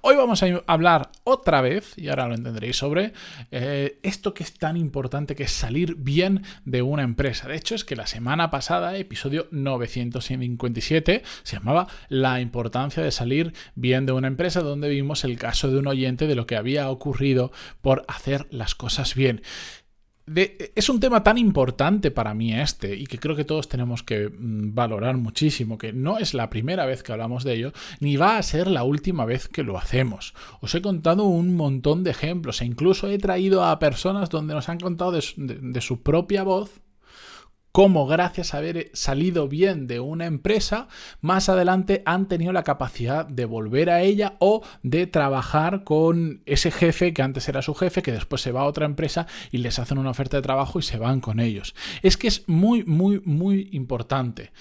Hoy vamos a hablar otra vez, y ahora lo entenderéis, sobre eh, esto que es tan importante que es salir bien de una empresa. De hecho, es que la semana pasada, episodio 957, se llamaba La importancia de salir bien de una empresa, donde vimos el caso de un oyente de lo que había ocurrido por hacer las cosas bien es un tema tan importante para mí este y que creo que todos tenemos que mm, valorar muchísimo, que no es la primera vez que hablamos de ello, ni va a ser la última vez que lo hacemos. Os he contado un montón de ejemplos e incluso he traído a personas donde nos han contado de su propia voz cómo gracias a haber salido bien de una empresa, más adelante han tenido la capacidad de volver a ella o de trabajar con ese jefe que antes era su jefe, que después se va a otra empresa y les hacen una oferta de trabajo y se van con ellos. Es que es muy, muy, muy importante.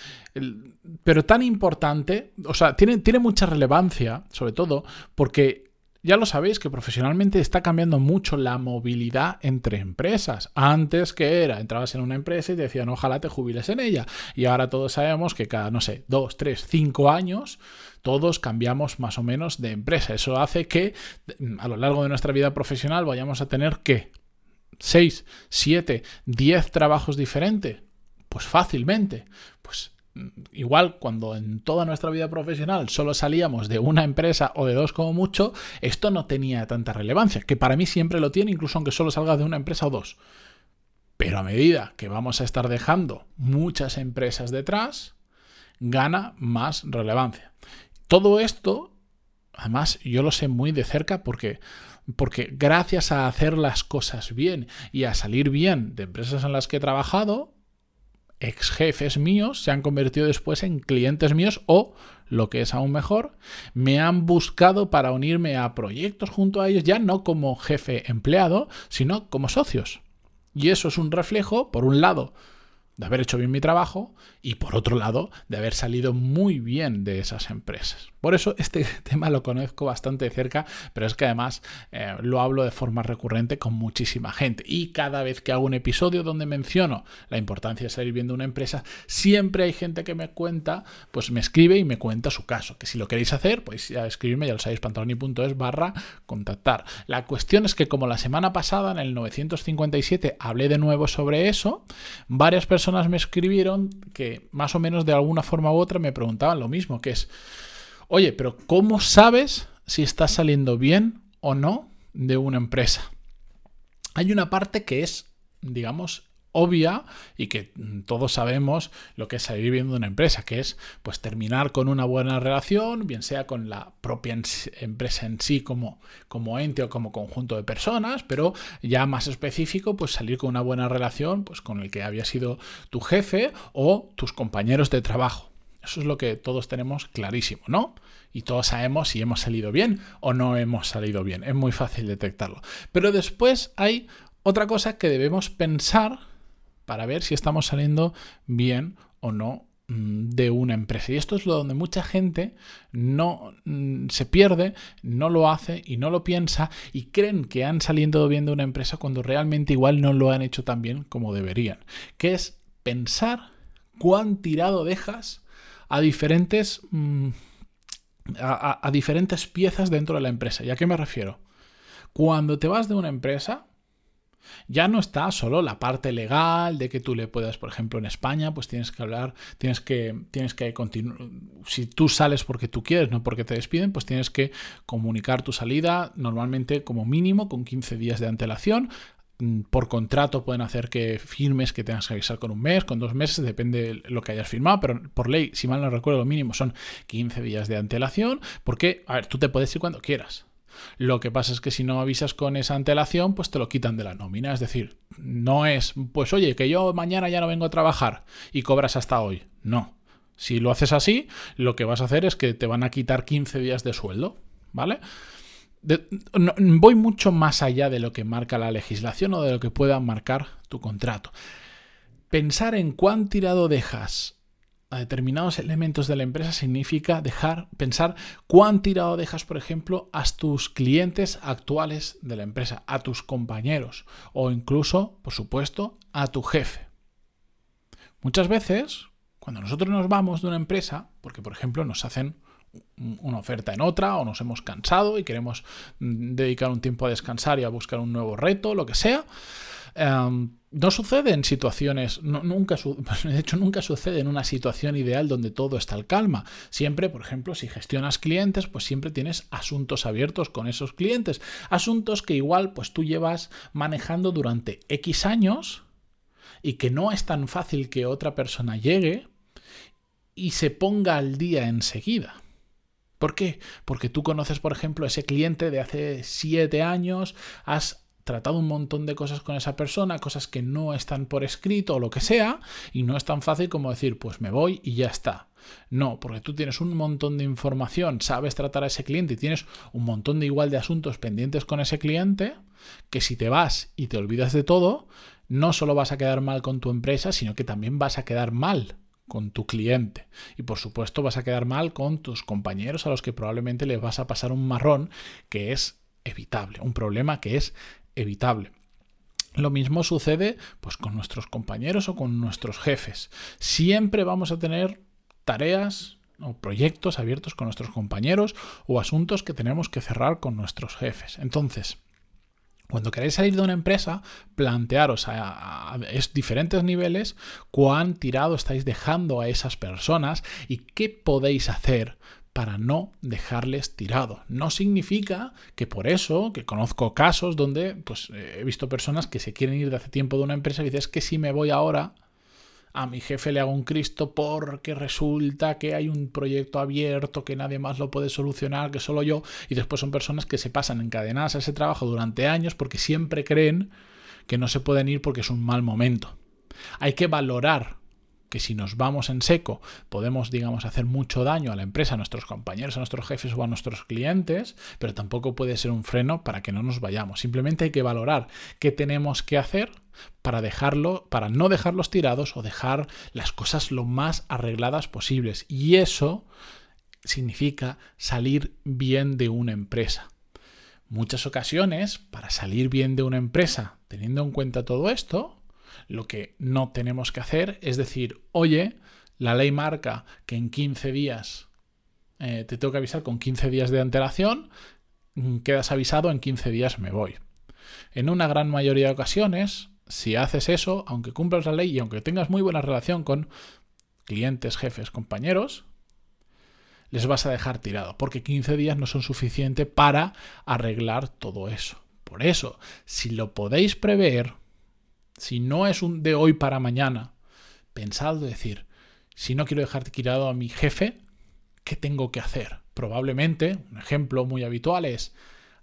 Pero tan importante, o sea, tiene, tiene mucha relevancia, sobre todo porque ya lo sabéis que profesionalmente está cambiando mucho la movilidad entre empresas. Antes que era, entrabas en una empresa y te decían ojalá te jubiles en ella. Y ahora todos sabemos que cada, no sé, dos, tres, cinco años todos cambiamos más o menos de empresa. Eso hace que mm, a lo largo de nuestra vida profesional vayamos a tener que 6, 7, 10 trabajos diferentes. Pues fácilmente. Pues igual cuando en toda nuestra vida profesional solo salíamos de una empresa o de dos como mucho, esto no tenía tanta relevancia, que para mí siempre lo tiene, incluso aunque solo salga de una empresa o dos. Pero a medida que vamos a estar dejando muchas empresas detrás, gana más relevancia. Todo esto, además, yo lo sé muy de cerca porque porque gracias a hacer las cosas bien y a salir bien de empresas en las que he trabajado, ex jefes míos se han convertido después en clientes míos o, lo que es aún mejor, me han buscado para unirme a proyectos junto a ellos, ya no como jefe empleado, sino como socios. Y eso es un reflejo, por un lado, de haber hecho bien mi trabajo y por otro lado de haber salido muy bien de esas empresas. Por eso este tema lo conozco bastante de cerca, pero es que además eh, lo hablo de forma recurrente con muchísima gente y cada vez que hago un episodio donde menciono la importancia de salir bien de una empresa, siempre hay gente que me cuenta, pues me escribe y me cuenta su caso, que si lo queréis hacer, pues ya escribirme, ya lo sabéis, pantaloni.es barra contactar. La cuestión es que como la semana pasada en el 957 hablé de nuevo sobre eso, varias personas me escribieron que más o menos de alguna forma u otra me preguntaban lo mismo, que es, oye, pero ¿cómo sabes si estás saliendo bien o no de una empresa? Hay una parte que es, digamos, obvia y que todos sabemos lo que es salir de una empresa, que es pues terminar con una buena relación, bien sea con la propia empresa en sí como, como ente o como conjunto de personas, pero ya más específico, pues salir con una buena relación pues con el que había sido tu jefe o tus compañeros de trabajo. Eso es lo que todos tenemos clarísimo, ¿no? Y todos sabemos si hemos salido bien o no hemos salido bien. Es muy fácil detectarlo. Pero después hay otra cosa que debemos pensar para ver si estamos saliendo bien o no mm, de una empresa. Y esto es lo donde mucha gente no mm, se pierde, no lo hace y no lo piensa y creen que han salido bien de una empresa cuando realmente igual no lo han hecho tan bien como deberían. Que es pensar cuán tirado dejas a diferentes, mm, a diferentes piezas dentro de la empresa. ¿Y a qué me refiero? Cuando te vas de una empresa, ya no está solo la parte legal de que tú le puedas, por ejemplo, en España, pues tienes que hablar, tienes que, tienes que continuar. Si tú sales porque tú quieres, no porque te despiden, pues tienes que comunicar tu salida normalmente como mínimo con 15 días de antelación. Mm, por contrato pueden hacer que firmes que tengas que avisar con un mes, con dos meses, depende de lo que hayas firmado, pero por ley, si mal no recuerdo, lo mínimo son 15 días de antelación, porque, a ver, tú te puedes ir cuando quieras. Lo que pasa es que si no avisas con esa antelación, pues te lo quitan de la nómina. Es decir, no es, pues oye, que yo mañana ya no vengo a trabajar y cobras hasta hoy. No. Si lo haces así, lo que vas a hacer es que te van a quitar 15 días de sueldo. ¿vale? Voy mucho más allá de lo que marca la legislación o de lo que pueda marcar tu contrato. Pensar en cuán tirado dejas a determinados elementos de la empresa significa dejar, pensar cuán tirado dejas, por ejemplo, a tus clientes actuales de la empresa, a tus compañeros o incluso, por supuesto, a tu jefe. Muchas veces, cuando nosotros nos vamos de una empresa, porque por ejemplo nos hacen una oferta en otra o nos hemos cansado y queremos mm, dedicar un tiempo a descansar y a buscar un nuevo reto, lo que sea, em, no sucede en situaciones, nunca, de hecho nunca sucede en una situación ideal donde todo está al calma. Siempre, por ejemplo, si gestionas clientes, pues siempre tienes asuntos abiertos con esos clientes. Asuntos que igual pues tú llevas manejando durante X años y que no es tan fácil que otra persona llegue y se ponga al día enseguida. ¿Por qué? Porque tú conoces, por ejemplo, ese cliente de hace siete años, has tratado un montón de cosas con esa persona, cosas que no están por escrito o lo que sea, y no es tan fácil como decir, pues me voy y ya está. No, porque tú tienes un montón de información, sabes tratar a ese cliente y tienes un montón de igual de asuntos pendientes con ese cliente, que si te vas y te olvidas de todo, no solo vas a quedar mal con tu empresa, sino que también vas a quedar mal con tu cliente. Y por supuesto vas a quedar mal con tus compañeros a los que probablemente les vas a pasar un marrón que es evitable, un problema que es evitable. Lo mismo sucede pues con nuestros compañeros o con nuestros jefes. Siempre vamos a tener tareas o proyectos abiertos con nuestros compañeros o asuntos que tenemos que cerrar con nuestros jefes. Entonces, cuando queréis salir de una empresa, plantearos a, diferentes niveles cuán tirado estáis dejando a esas personas y qué podéis hacer para no dejarles tirado. No significa que por eso, que conozco casos donde pues, he visto personas que se quieren ir de hace tiempo de una empresa y dices que si me voy ahora, a mi jefe le hago un Cristo porque resulta que hay un proyecto abierto que nadie más lo puede solucionar, que solo yo, y después son personas que se pasan encadenadas a ese trabajo durante años porque siempre creen que no se pueden ir porque es un mal momento. Hay que valorar que si nos vamos en seco podemos, digamos, hacer mucho daño a la empresa, a nuestros compañeros, a nuestros jefes o a nuestros clientes, pero tampoco puede ser un freno para que no nos vayamos. Simplemente hay que valorar qué tenemos que hacer para dejarlo, para no dejarlos tirados o dejar las cosas lo más arregladas posibles. Y eso significa salir bien de una empresa. Muchas ocasiones, para salir bien de una empresa, teniendo en cuenta todo esto, lo que no tenemos que hacer es decir, oye, la ley marca que en 15 días eh, te tengo que avisar con 15 días de antelación, mm, quedas avisado, en 15 días me voy. En una gran mayoría de ocasiones, si haces eso, aunque cumplas la ley y aunque tengas muy buena relación con clientes, jefes, compañeros, les vas a dejar tirado, porque 15 días no son suficientes para arreglar todo eso. Por eso, si lo podéis prever, si no es un de hoy para mañana, pensad decir, si no quiero dejar tirado a mi jefe, ¿qué tengo que hacer? Probablemente, un ejemplo muy habitual es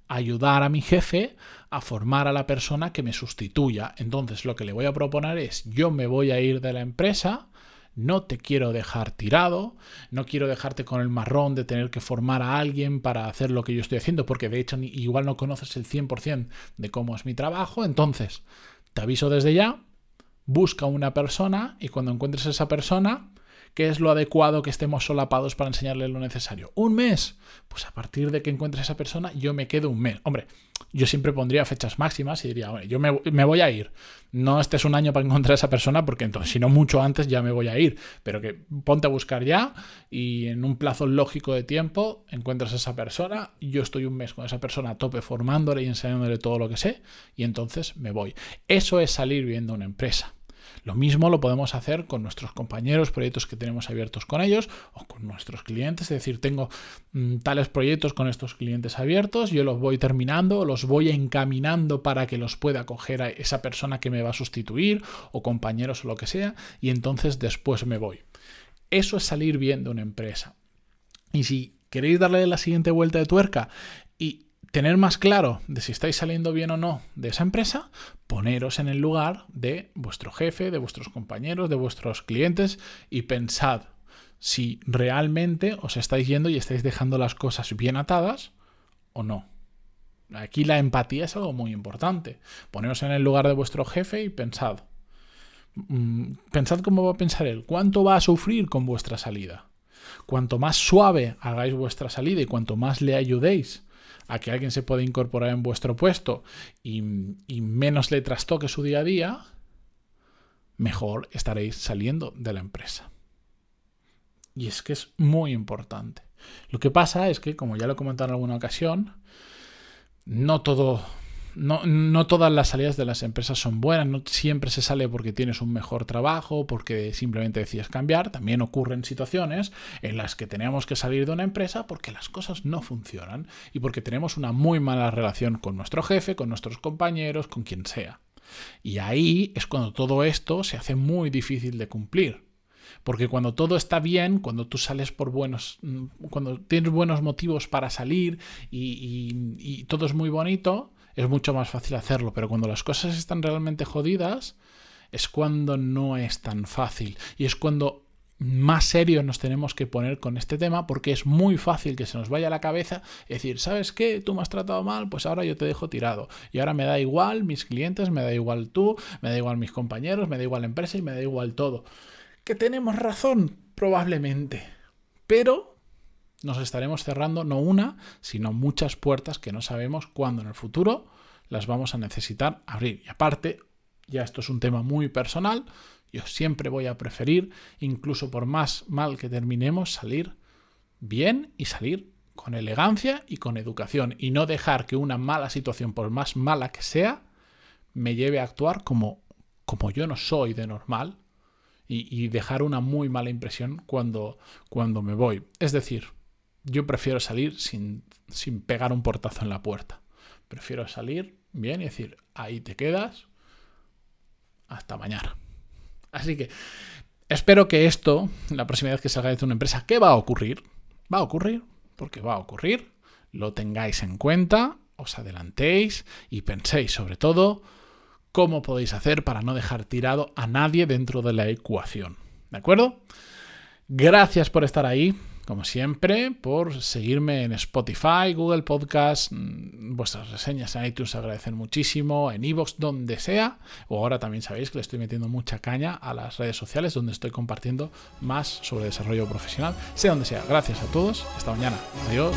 ayudar a mi jefe a formar a la persona que me sustituya. Entonces lo que le voy a proponer es, yo me voy a ir de la empresa, no te quiero dejar tirado, no quiero dejarte con el marrón de tener que formar a alguien para hacer lo que yo estoy haciendo, porque de hecho igual no conoces el 100% de cómo es mi trabajo, entonces te aviso desde ya, busca una persona y cuando encuentres a esa persona, ¿qué es lo adecuado que estemos solapados para enseñarle lo necesario? ¿Un mes? Pues a partir de que encuentres a esa persona, yo me quedo un mes. Hombre, yo siempre pondría fechas máximas y diría, yo me, voy a ir. No estés un año para encontrar a esa persona porque entonces, si no mucho antes, ya me voy a ir. Pero que ponte a buscar ya y en un plazo lógico de tiempo encuentras a esa persona. Yo estoy un mes con esa persona a tope formándole y enseñándole todo lo que sé y entonces me voy. Eso es salir viendo una empresa. Lo mismo lo podemos hacer con nuestros compañeros, proyectos que tenemos abiertos con ellos o con nuestros clientes. Es decir, tengo mm, tales proyectos con estos clientes abiertos, yo los voy terminando, los voy encaminando para que los pueda coger a esa persona que me va a sustituir o compañeros o lo que sea y entonces después me voy. Eso es salir bien de una empresa. Y si queréis darle la siguiente vuelta de tuerca y tener más claro de si estáis saliendo bien o no de esa empresa, poneros en el lugar de vuestro jefe, de vuestros compañeros, de vuestros clientes y pensad si realmente os estáis yendo y estáis dejando las cosas bien atadas o no. Aquí la empatía es algo muy importante. Poneos en el lugar de vuestro jefe y pensad. Mm, pensad cómo va a pensar él. ¿Cuánto va a sufrir con vuestra salida? Cuanto más suave hagáis vuestra salida y cuanto más le ayudéis a que alguien se pueda incorporar en vuestro puesto y, y menos le trastoque su día a día, mejor estaréis saliendo de la empresa. Y es que es muy importante. Lo que pasa es que, como ya lo he comentado en alguna ocasión, no todo. No, no, todas las salidas de las empresas son buenas, no siempre se sale porque tienes un mejor trabajo, porque simplemente decides cambiar. También ocurren situaciones en las que tenemos que salir de una empresa porque las cosas no funcionan y porque tenemos una muy mala relación con nuestro jefe, con nuestros compañeros, con quien sea. Y ahí es cuando todo esto se hace muy difícil de cumplir. Porque cuando todo está bien, cuando tú sales por buenos, mm, cuando tienes buenos motivos para salir y, todo es muy bonito, es mucho más fácil hacerlo. Pero cuando las cosas están realmente jodidas, es cuando no es tan fácil. Y es cuando más serios nos tenemos que poner con este tema porque es muy fácil que se nos vaya a la cabeza decir, ¿sabes qué? Tú me has tratado mal, pues ahora yo te dejo tirado. Y ahora me da igual mis clientes, me da igual tú, me da igual mis compañeros, me da igual la empresa y me da igual todo que tenemos razón, probablemente. Pero nos estaremos cerrando no una, sino muchas puertas que no sabemos cuándo en el futuro las vamos a necesitar abrir. Y aparte, ya esto es un tema muy personal, yo siempre voy a preferir, incluso por más mal que terminemos, salir bien y salir con elegancia y con educación y no dejar que una mala situación, por más mala que sea, me lleve a actuar como, como yo no soy de normal y, dejar una muy mala impresión cuando, cuando me voy. Es decir, yo prefiero salir sin, sin pegar un portazo en la puerta. Prefiero salir bien y decir, ahí te quedas, hasta mañana. Así que espero que esto, la próxima vez que salgáis de una empresa, ¿qué va a ocurrir? Va a ocurrir, porque va a ocurrir, lo tengáis en cuenta, os adelantéis y penséis sobre todo cómo podéis hacer para no dejar tirado a nadie dentro de la ecuación. ¿De acuerdo? Gracias por estar ahí, como siempre, por seguirme en Spotify, Google Podcast, mm, vuestras reseñas en iTunes agradecen muchísimo, en iVoox, donde sea, o ahora también sabéis que le estoy metiendo mucha caña a las redes sociales donde estoy compartiendo más sobre desarrollo profesional, sea donde sea. Gracias a todos, hasta mañana. Adiós.